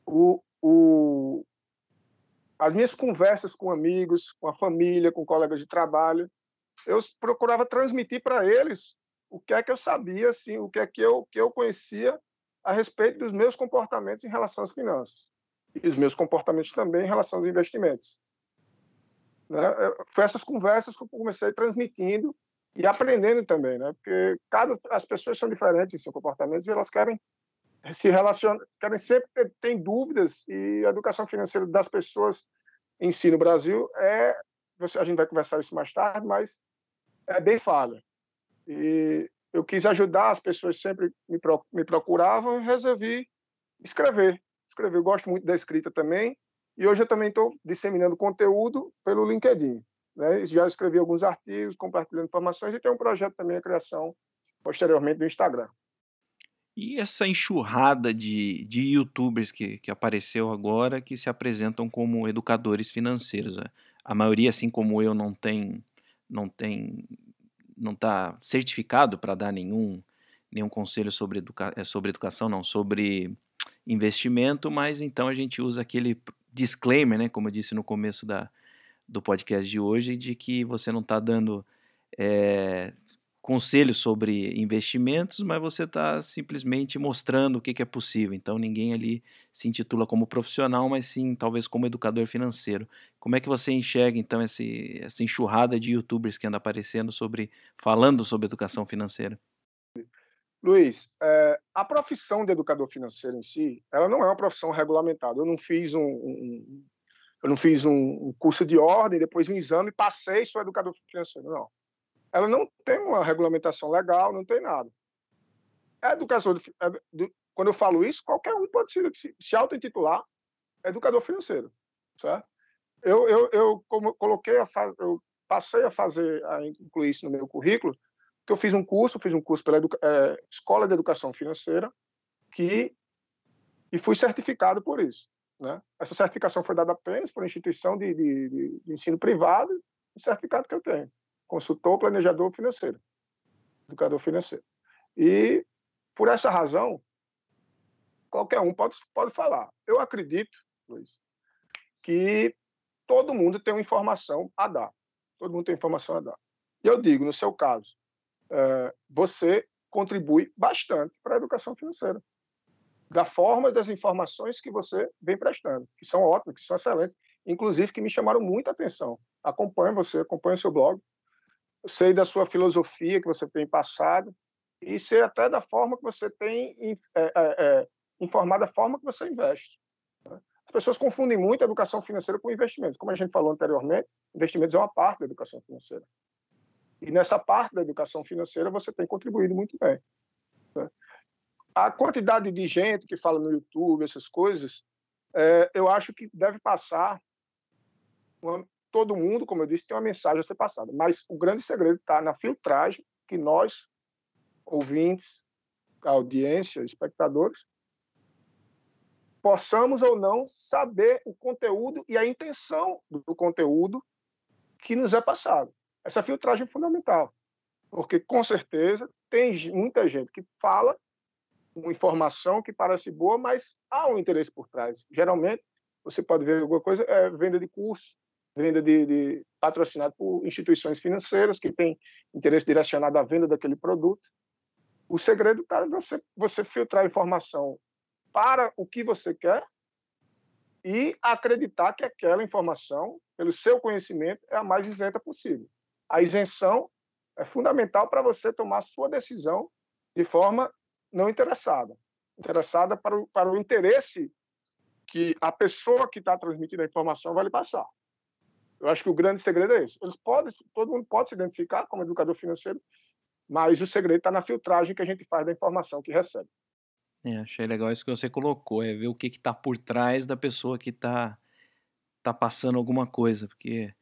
o, o, as minhas conversas com amigos, com a família, com colegas de trabalho, eu procurava transmitir para eles o que é que eu sabia, assim, o que é que eu, que eu conhecia a respeito dos meus comportamentos em relação às finanças e os meus comportamentos também em relação aos investimentos. Né? Foi essas conversas que eu comecei transmitindo e aprendendo também, né? Porque cada as pessoas são diferentes em seus comportamentos e elas querem se relacionam, querem sempre ter tem dúvidas e a educação financeira das pessoas em si no Brasil é, a gente vai conversar isso mais tarde, mas é bem falha. E eu quis ajudar, as pessoas sempre me procuravam e resolvi escrever. Escrever, eu gosto muito da escrita também, e hoje eu também estou disseminando conteúdo pelo LinkedIn. Né? Já escrevi alguns artigos, compartilhando informações, e tem um projeto também, a criação, posteriormente, no Instagram. E essa enxurrada de, de youtubers que, que apareceu agora que se apresentam como educadores financeiros. Né? A maioria, assim como eu, não tem não tem não está certificado para dar nenhum nenhum conselho sobre, educa eh, sobre educação, não, sobre investimento, mas então a gente usa aquele disclaimer, né, como eu disse no começo da, do podcast de hoje, de que você não está dando é, conselhos sobre investimentos, mas você está simplesmente mostrando o que, que, é possível. Então ninguém ali se intitula como profissional, mas sim talvez como educador financeiro. Como é que você enxerga então esse, essa enxurrada de YouTubers que anda aparecendo sobre falando sobre educação financeira? Luiz, é, a profissão de educador financeiro em si, ela não é uma profissão regulamentada. Eu não fiz um, um eu não fiz um curso de ordem, depois um exame, e passei, sou educador financeiro. Não ela não tem uma regulamentação legal, não tem nada. A educação, quando eu falo isso, qualquer um pode se, se auto-intitular educador financeiro, certo? Eu, eu, eu coloquei a, eu passei a fazer, a incluir isso no meu currículo, que eu fiz um curso, fiz um curso pela é, Escola de Educação Financeira, que e fui certificado por isso. Né? Essa certificação foi dada apenas por instituição de, de, de ensino privado, o certificado que eu tenho consultor, planejador financeiro, educador financeiro. E, por essa razão, qualquer um pode, pode falar. Eu acredito, Luiz, que todo mundo tem uma informação a dar. Todo mundo tem informação a dar. E eu digo, no seu caso, é, você contribui bastante para a educação financeira. Da forma das informações que você vem prestando, que são ótimas, que são excelentes, inclusive que me chamaram muita atenção. Acompanho você, acompanho seu blog, sei da sua filosofia que você tem passado e sei até da forma que você tem é, é, é, informado a forma que você investe. Né? As pessoas confundem muito a educação financeira com investimentos. Como a gente falou anteriormente, investimentos é uma parte da educação financeira. E nessa parte da educação financeira você tem contribuído muito bem. Né? A quantidade de gente que fala no YouTube, essas coisas, é, eu acho que deve passar todo mundo, como eu disse, tem uma mensagem a ser passada. Mas o grande segredo está na filtragem que nós, ouvintes, audiência, espectadores, possamos ou não saber o conteúdo e a intenção do conteúdo que nos é passado. Essa filtragem é fundamental, porque com certeza tem muita gente que fala uma informação que parece boa, mas há um interesse por trás. Geralmente, você pode ver alguma coisa, é venda de curso, venda de, de patrocinado por instituições financeiras que têm interesse direcionado à venda daquele produto. O segredo está você você filtrar informação para o que você quer e acreditar que aquela informação, pelo seu conhecimento, é a mais isenta possível. A isenção é fundamental para você tomar sua decisão de forma não interessada, interessada para o, para o interesse que a pessoa que está transmitindo a informação vai lhe passar. Eu acho que o grande segredo é esse. Eles podem, todo mundo pode se identificar como educador financeiro, mas o segredo está na filtragem que a gente faz da informação que recebe. É, achei legal isso que você colocou, é ver o que está por trás da pessoa que está tá passando alguma coisa, porque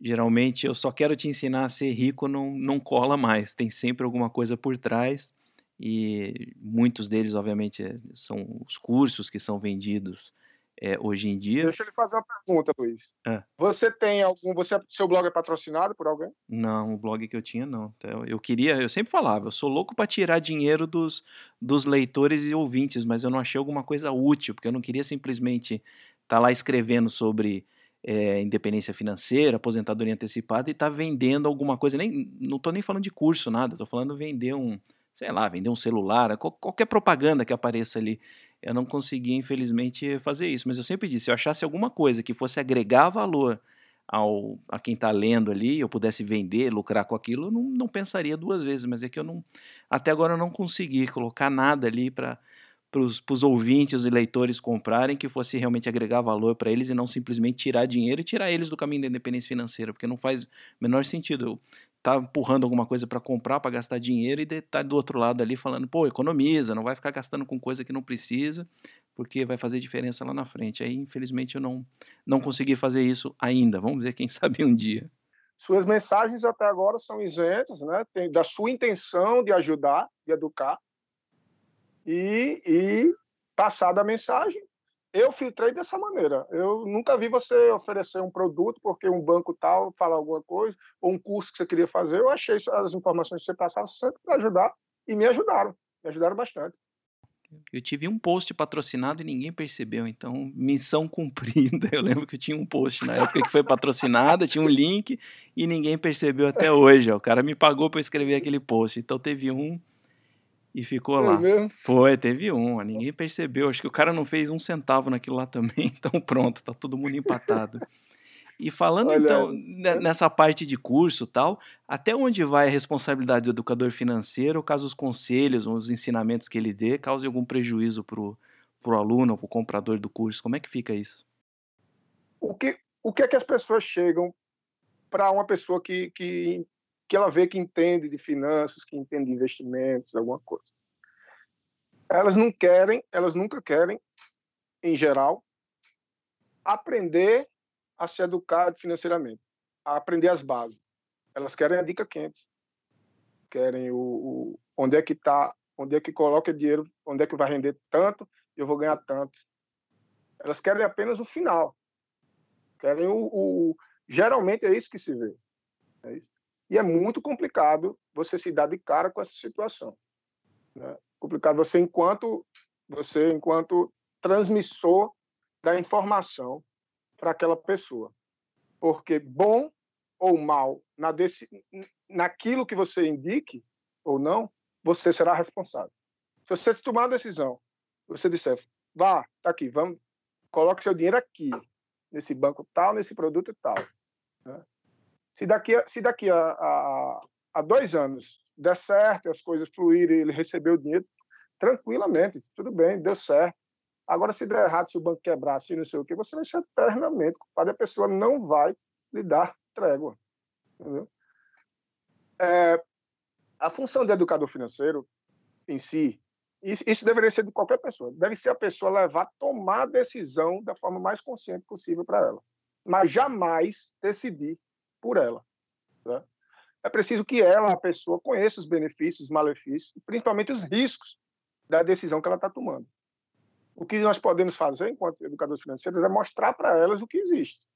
geralmente eu só quero te ensinar a ser rico, não, não cola mais, tem sempre alguma coisa por trás, e muitos deles, obviamente, são os cursos que são vendidos é, hoje em dia. Deixa eu lhe fazer uma pergunta, Luiz. É. Você tem algum. Você, seu blog é patrocinado por alguém? Não, o blog que eu tinha, não. Então, eu queria, eu sempre falava, eu sou louco para tirar dinheiro dos, dos leitores e ouvintes, mas eu não achei alguma coisa útil, porque eu não queria simplesmente estar tá lá escrevendo sobre. É, independência financeira, aposentadoria antecipada e estar tá vendendo alguma coisa. Nem, não estou nem falando de curso, nada. Estou falando vender um, sei lá, vender um celular, qualquer propaganda que apareça ali. Eu não consegui, infelizmente, fazer isso, mas eu sempre disse, se eu achasse alguma coisa que fosse agregar valor ao, a quem está lendo ali, eu pudesse vender, lucrar com aquilo, eu não, não pensaria duas vezes, mas é que eu não, até agora eu não consegui colocar nada ali para para os ouvintes e leitores comprarem que fosse realmente agregar valor para eles e não simplesmente tirar dinheiro e tirar eles do caminho da independência financeira, porque não faz o menor sentido. Eu tá empurrando alguma coisa para comprar, para gastar dinheiro e tá do outro lado ali falando, pô, economiza, não vai ficar gastando com coisa que não precisa, porque vai fazer diferença lá na frente. Aí, infelizmente, eu não, não consegui fazer isso ainda. Vamos ver, quem sabe um dia. Suas mensagens até agora são isentas, né? Tem, da sua intenção de ajudar, de educar, e, e passada a mensagem, eu filtrei dessa maneira. Eu nunca vi você oferecer um produto porque um banco tal fala alguma coisa, ou um curso que você queria fazer. Eu achei as informações que você passava sempre para ajudar, e me ajudaram. Me ajudaram bastante. Eu tive um post patrocinado e ninguém percebeu, então missão cumprida. Eu lembro que eu tinha um post na época que foi patrocinado, tinha um link e ninguém percebeu até hoje. Ó. O cara me pagou para escrever aquele post, então teve um e ficou lá. Mesmo? Foi, teve um. Ninguém percebeu. Acho que o cara não fez um centavo naquilo lá também. Então pronto, tá todo mundo empatado. E falando Olha, então nessa parte de curso tal, até onde vai a responsabilidade do educador financeiro caso os conselhos, os ensinamentos que ele dê causem algum prejuízo para o aluno ou para o comprador do curso? Como é que fica isso? O que, o que é que as pessoas chegam para uma pessoa que, que que ela vê que entende de finanças, que entende de investimentos, alguma coisa. Elas não querem, elas nunca querem, em geral, aprender a se educar financeiramente, a aprender as bases. Elas querem a dica quente, querem o, o onde é que está, onde é que coloca dinheiro, onde é que vai render tanto, eu vou ganhar tanto. Elas querem apenas o final. Querem o, o geralmente é isso que se vê. É isso. E é muito complicado você se dar de cara com essa situação. Né? Complicado você enquanto você enquanto transmissor da informação para aquela pessoa. Porque bom ou mal na desse, naquilo que você indique ou não, você será responsável. Se você tomar uma decisão, você disser, vá, tá aqui, vamos, coloque seu dinheiro aqui, nesse banco tal, nesse produto tal. Né? Se daqui, a, se daqui a, a, a dois anos der certo, as coisas fluírem, ele recebeu o dinheiro, tranquilamente, tudo bem, deu certo. Agora, se der errado, se o banco quebrar, se não sei o quê, você vai ser eternamente culpado a pessoa não vai lhe dar trégua. Entendeu? É, a função do educador financeiro em si, isso, isso, deveria ser de qualquer pessoa, deve ser a pessoa levar, tomar a decisão da forma mais consciente possível para ela, mas jamais decidir por ela. Né? É preciso que ela, a pessoa, conheça os benefícios, os malefícios, principalmente os riscos da decisão que ela está tomando. O que nós podemos fazer, enquanto educadores financeiros, é mostrar para elas o que existe,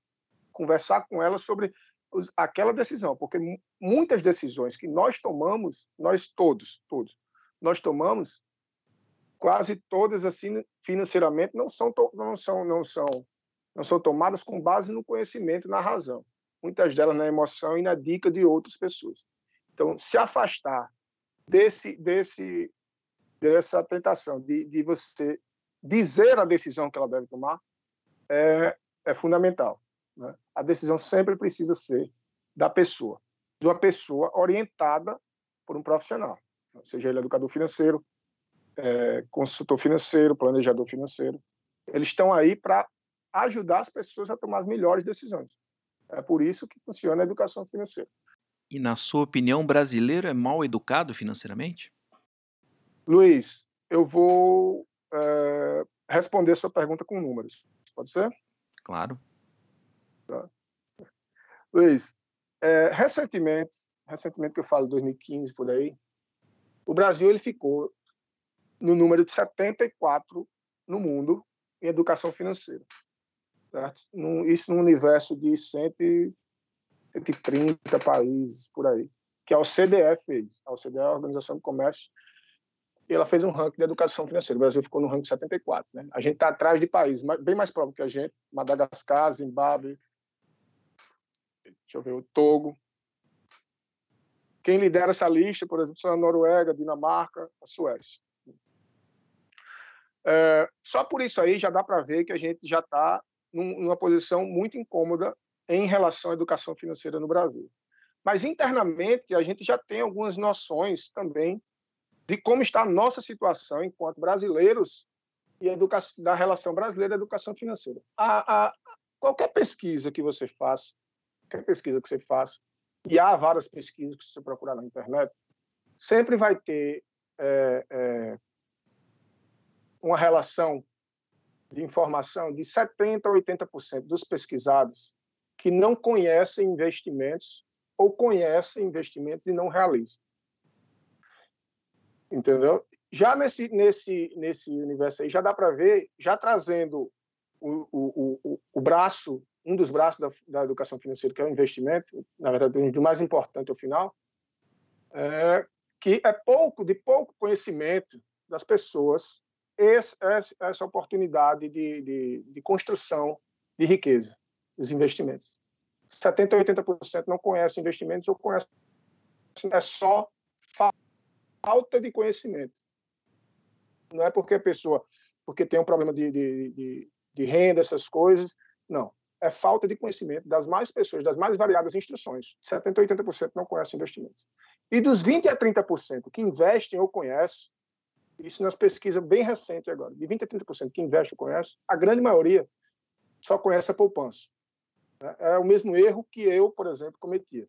conversar com elas sobre os, aquela decisão, porque muitas decisões que nós tomamos, nós todos, todos, nós tomamos, quase todas assim financeiramente não são não são não são não são tomadas com base no conhecimento, na razão muitas delas na emoção e na dica de outras pessoas. Então, se afastar desse, desse, dessa tentação de, de você dizer a decisão que ela deve tomar é, é fundamental. Né? A decisão sempre precisa ser da pessoa, de uma pessoa orientada por um profissional, seja ele educador financeiro, é, consultor financeiro, planejador financeiro. Eles estão aí para ajudar as pessoas a tomar as melhores decisões. É por isso que funciona a educação financeira. E, na sua opinião, o brasileiro é mal educado financeiramente? Luiz, eu vou é, responder sua pergunta com números. Pode ser? Claro. Tá. Luiz, é, recentemente, recentemente que eu falo 2015 por aí, o Brasil ele ficou no número de 74 no mundo em educação financeira. Certo? Isso num universo de 130 países por aí, que a OCDE fez. A OCDE é a Organização do Comércio e ela fez um ranking de educação financeira. O Brasil ficou no ranking 74. Né? A gente está atrás de países bem mais próximos que a gente, Madagascar, Zimbábue, deixa eu ver, o Togo. Quem lidera essa lista, por exemplo, são a Noruega, Dinamarca, a Suécia. É, só por isso aí já dá para ver que a gente já está numa posição muito incômoda em relação à educação financeira no Brasil. Mas internamente a gente já tem algumas noções também de como está a nossa situação enquanto brasileiros e educação, da relação brasileira à educação financeira. A, a, qualquer pesquisa que você faça, qualquer pesquisa que você faça, e há várias pesquisas que você procurar na internet, sempre vai ter é, é, uma relação de informação de 70% a 80% dos pesquisados que não conhecem investimentos ou conhecem investimentos e não realizam. Entendeu? Já nesse, nesse, nesse universo aí, já dá para ver, já trazendo o, o, o, o braço, um dos braços da, da, educação financeira, que é o investimento, na verdade, o mais importante ao final, é, que é pouco, de pouco conhecimento das pessoas esse, essa oportunidade de, de, de, construção de riqueza, dos investimentos. 70% a 80% não conhecem investimentos ou conhecem é só falta de conhecimento. Não é porque a pessoa porque tem um problema de, de, de, de renda, essas coisas. Não. É falta de conhecimento das mais pessoas, das mais variadas instruções. 70% a 80% não conhecem investimentos. E dos 20% a 30% que investem ou conhecem, isso nas pesquisas bem recentes agora, de 20% a 30% que investe conhece, a grande maioria só conhece a poupança. Né? É o mesmo erro que eu, por exemplo, cometia.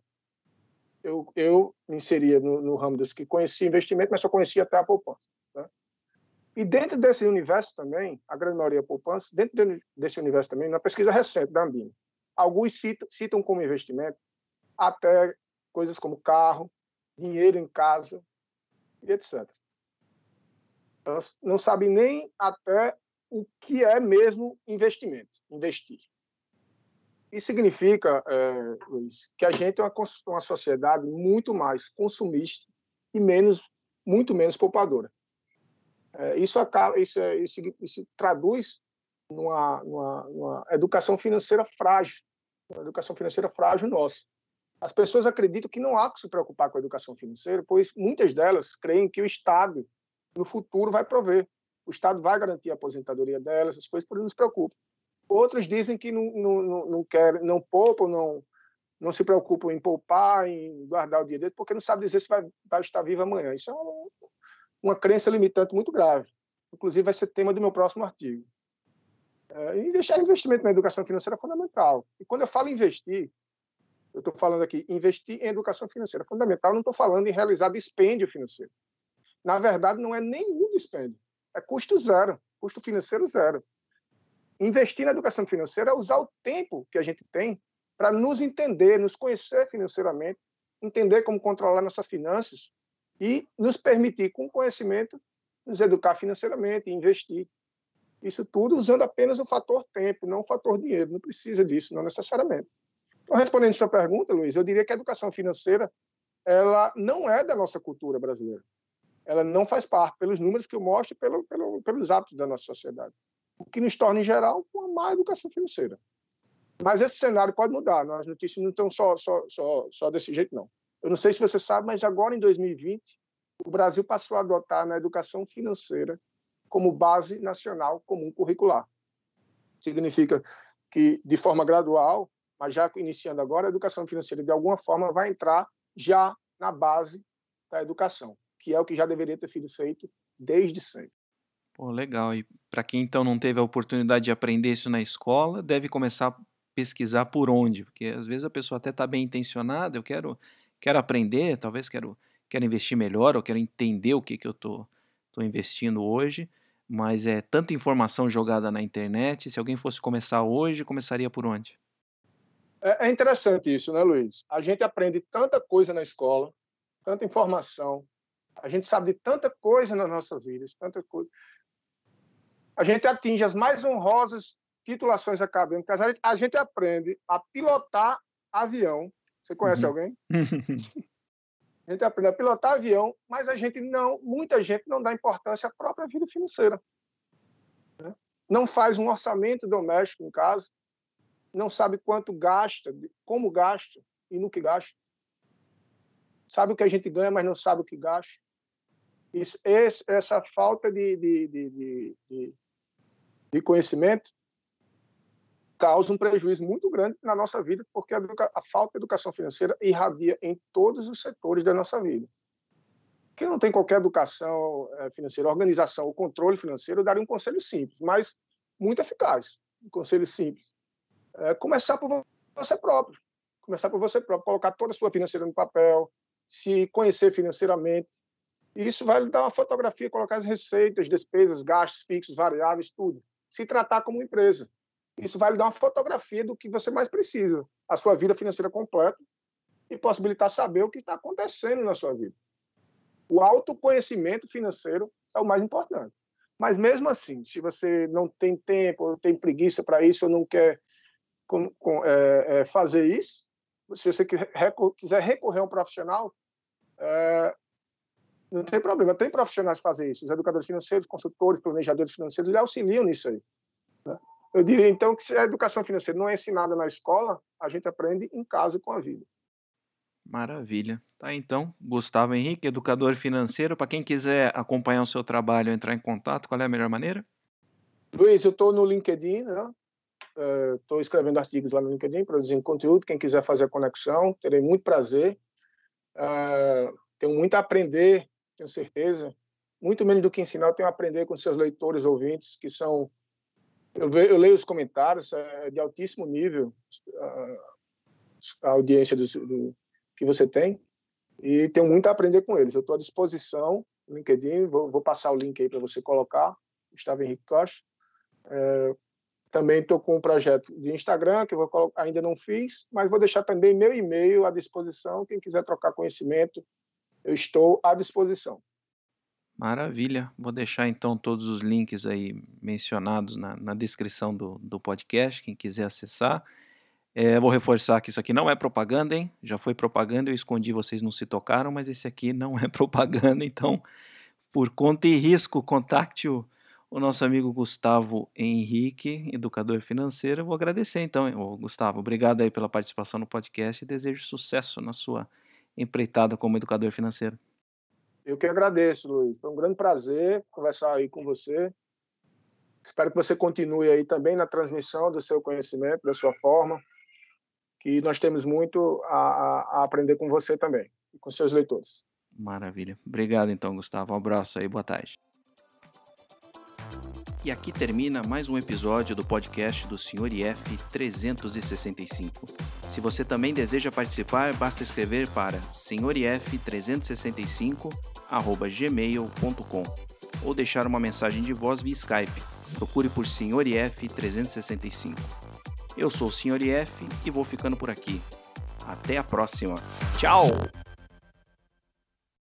Eu, eu me inseria no, no ramo dos que conhecia investimento, mas só conhecia até a poupança. Né? E dentro desse universo também, a grande maioria é poupança, dentro desse universo também, na pesquisa recente da Ambima, alguns citam, citam como investimento até coisas como carro, dinheiro em casa e etc. Elas não sabem nem até o que é mesmo investimento, investir. Isso significa, é, Luiz, que a gente é uma, uma sociedade muito mais consumista e menos, muito menos poupadora. É, isso, acaba, isso, é, isso, isso traduz numa, numa, numa educação financeira frágil, uma educação financeira frágil nossa. As pessoas acreditam que não há que se preocupar com a educação financeira, pois muitas delas creem que o Estado, no futuro, vai prover. O Estado vai garantir a aposentadoria delas, essas coisas, por isso não se preocupam. Outros dizem que não, não, não, querem, não poupam, não, não se preocupam em poupar, em guardar o dinheiro porque não sabem dizer se vai, vai estar vivo amanhã. Isso é uma, uma crença limitante muito grave. Inclusive, vai ser tema do meu próximo artigo. É, deixar investimento na educação financeira é fundamental. E quando eu falo investir, eu estou falando aqui, investir em educação financeira. Fundamental, não estou falando em realizar dispêndio financeiro. Na verdade, não é nenhum dispêndio. É custo zero, custo financeiro zero. Investir na educação financeira é usar o tempo que a gente tem para nos entender, nos conhecer financeiramente, entender como controlar nossas finanças e nos permitir, com conhecimento, nos educar financeiramente, investir. Isso tudo usando apenas o fator tempo, não o fator dinheiro. Não precisa disso, não necessariamente. Então, respondendo a sua pergunta, Luiz, eu diria que a educação financeira ela não é da nossa cultura brasileira. Ela não faz parte, pelos números que eu mostro, pelo, pelo, pelos hábitos da nossa sociedade. O que nos torna, em geral, uma má educação financeira. Mas esse cenário pode mudar. As notícias não estão só, só, só, só desse jeito, não. Eu não sei se você sabe, mas agora, em 2020, o Brasil passou a adotar na educação financeira como base nacional comum curricular. Significa que, de forma gradual, mas já iniciando agora, a educação financeira, de alguma forma, vai entrar já na base da educação, que é o que já deveria ter sido feito desde sempre. Pô, legal. E para quem então não teve a oportunidade de aprender isso na escola, deve começar a pesquisar por onde, porque às vezes a pessoa até está bem intencionada, eu quero, quero aprender, talvez quero, quero investir melhor, ou quero entender o que, que eu estou tô, tô investindo hoje, mas é tanta informação jogada na internet, se alguém fosse começar hoje, começaria por onde? É, é interessante isso, né, Luiz? A gente aprende tanta coisa na escola, tanta informação, a gente sabe de tanta coisa nas nossas vidas, tanta coisa. A gente atinge as mais honrosas titulações acadêmicas, a gente aprende a pilotar avião. Você conhece uhum. alguém? a gente aprende a pilotar avião, mas a gente não, muita gente não dá importância à própria vida financeira. Né? Não faz um orçamento doméstico em casa, não sabe quanto gasta, como gasta e no que gasta. Sabe o que a gente ganha, mas não sabe o que gasta. Isso, esse, essa falta de, de, de, de, de conhecimento causa um prejuízo muito grande na nossa vida, porque a, a, falta de educação financeira irradia em todos os setores da nossa vida. quem não tem qualquer educação eh, financeira, organização ou controle financeiro, eu daria um conselho simples, mas muito eficaz. Um conselho simples. É começar por você próprio. Começar por você próprio, colocar toda a sua financeira no papel, se conhecer financeiramente. E isso vai lhe dar uma fotografia, colocar as receitas, despesas, gastos fixos, variáveis, tudo. Se tratar como empresa. Isso vai lhe dar uma fotografia do que você mais precisa, a sua vida financeira completa e possibilitar saber o que está acontecendo na sua vida. O autoconhecimento financeiro é o mais importante. Mas mesmo assim, se você não tem tempo, ou tem preguiça para isso, ou não quer com, com, é, é, fazer isso, se você quiser recorrer a um profissional, é, não tem problema. Tem profissionais que fazem isso. Os educadores financeiros, consultores, planejadores financeiros, eles auxiliam nisso aí. Né? Eu diria, então, que se a educação financeira não é ensinada na escola, a gente aprende em casa com a vida. Maravilha. Tá então, Gustavo Henrique, educador financeiro. Para quem quiser acompanhar o seu trabalho, entrar em contato, qual é a melhor maneira? Luiz, eu estou no LinkedIn, né? Estou uh, escrevendo artigos lá no LinkedIn, produzindo conteúdo. Quem quiser fazer a conexão, terei muito prazer. Uh, tenho muito a aprender, tenho certeza. Muito menos do que ensinar, eu tenho a aprender com seus leitores, ouvintes, que são. Eu, eu leio os comentários, é de altíssimo nível uh, a audiência do, do que você tem e tenho muito a aprender com eles. Eu estou à disposição no LinkedIn, vou, vou, passar o link aí para você colocar, Gustavo Henrique Costa. É, também estou com um projeto de Instagram que vou ainda não fiz, mas vou deixar também meu e-mail à disposição. Quem quiser trocar conhecimento, eu estou à disposição. Maravilha. Vou deixar então todos os links aí mencionados na, na descrição do, do podcast, quem quiser acessar. É, vou reforçar que isso aqui não é propaganda, hein? Já foi propaganda, eu escondi, vocês não se tocaram, mas esse aqui não é propaganda, então, por conta e risco, contacte o, o nosso amigo Gustavo Henrique, educador financeiro. Eu vou agradecer então? Ô, Gustavo, obrigado aí pela participação no podcast e desejo sucesso na sua empreitada como educador financeiro. Eu que agradeço, Luiz. Foi um grande prazer conversar aí com você. Espero que você continue aí também na transmissão do seu conhecimento, da sua forma que nós temos muito a, a aprender com você também e com seus leitores. Maravilha. Obrigado então, Gustavo. Um abraço aí, boa tarde. E aqui termina mais um episódio do podcast do Sr. IF 365. Se você também deseja participar, basta escrever para senhorif365@gmail.com ou deixar uma mensagem de voz via Skype. Procure por Sr. IF 365. Eu sou o Sr. IF e vou ficando por aqui. Até a próxima. Tchau!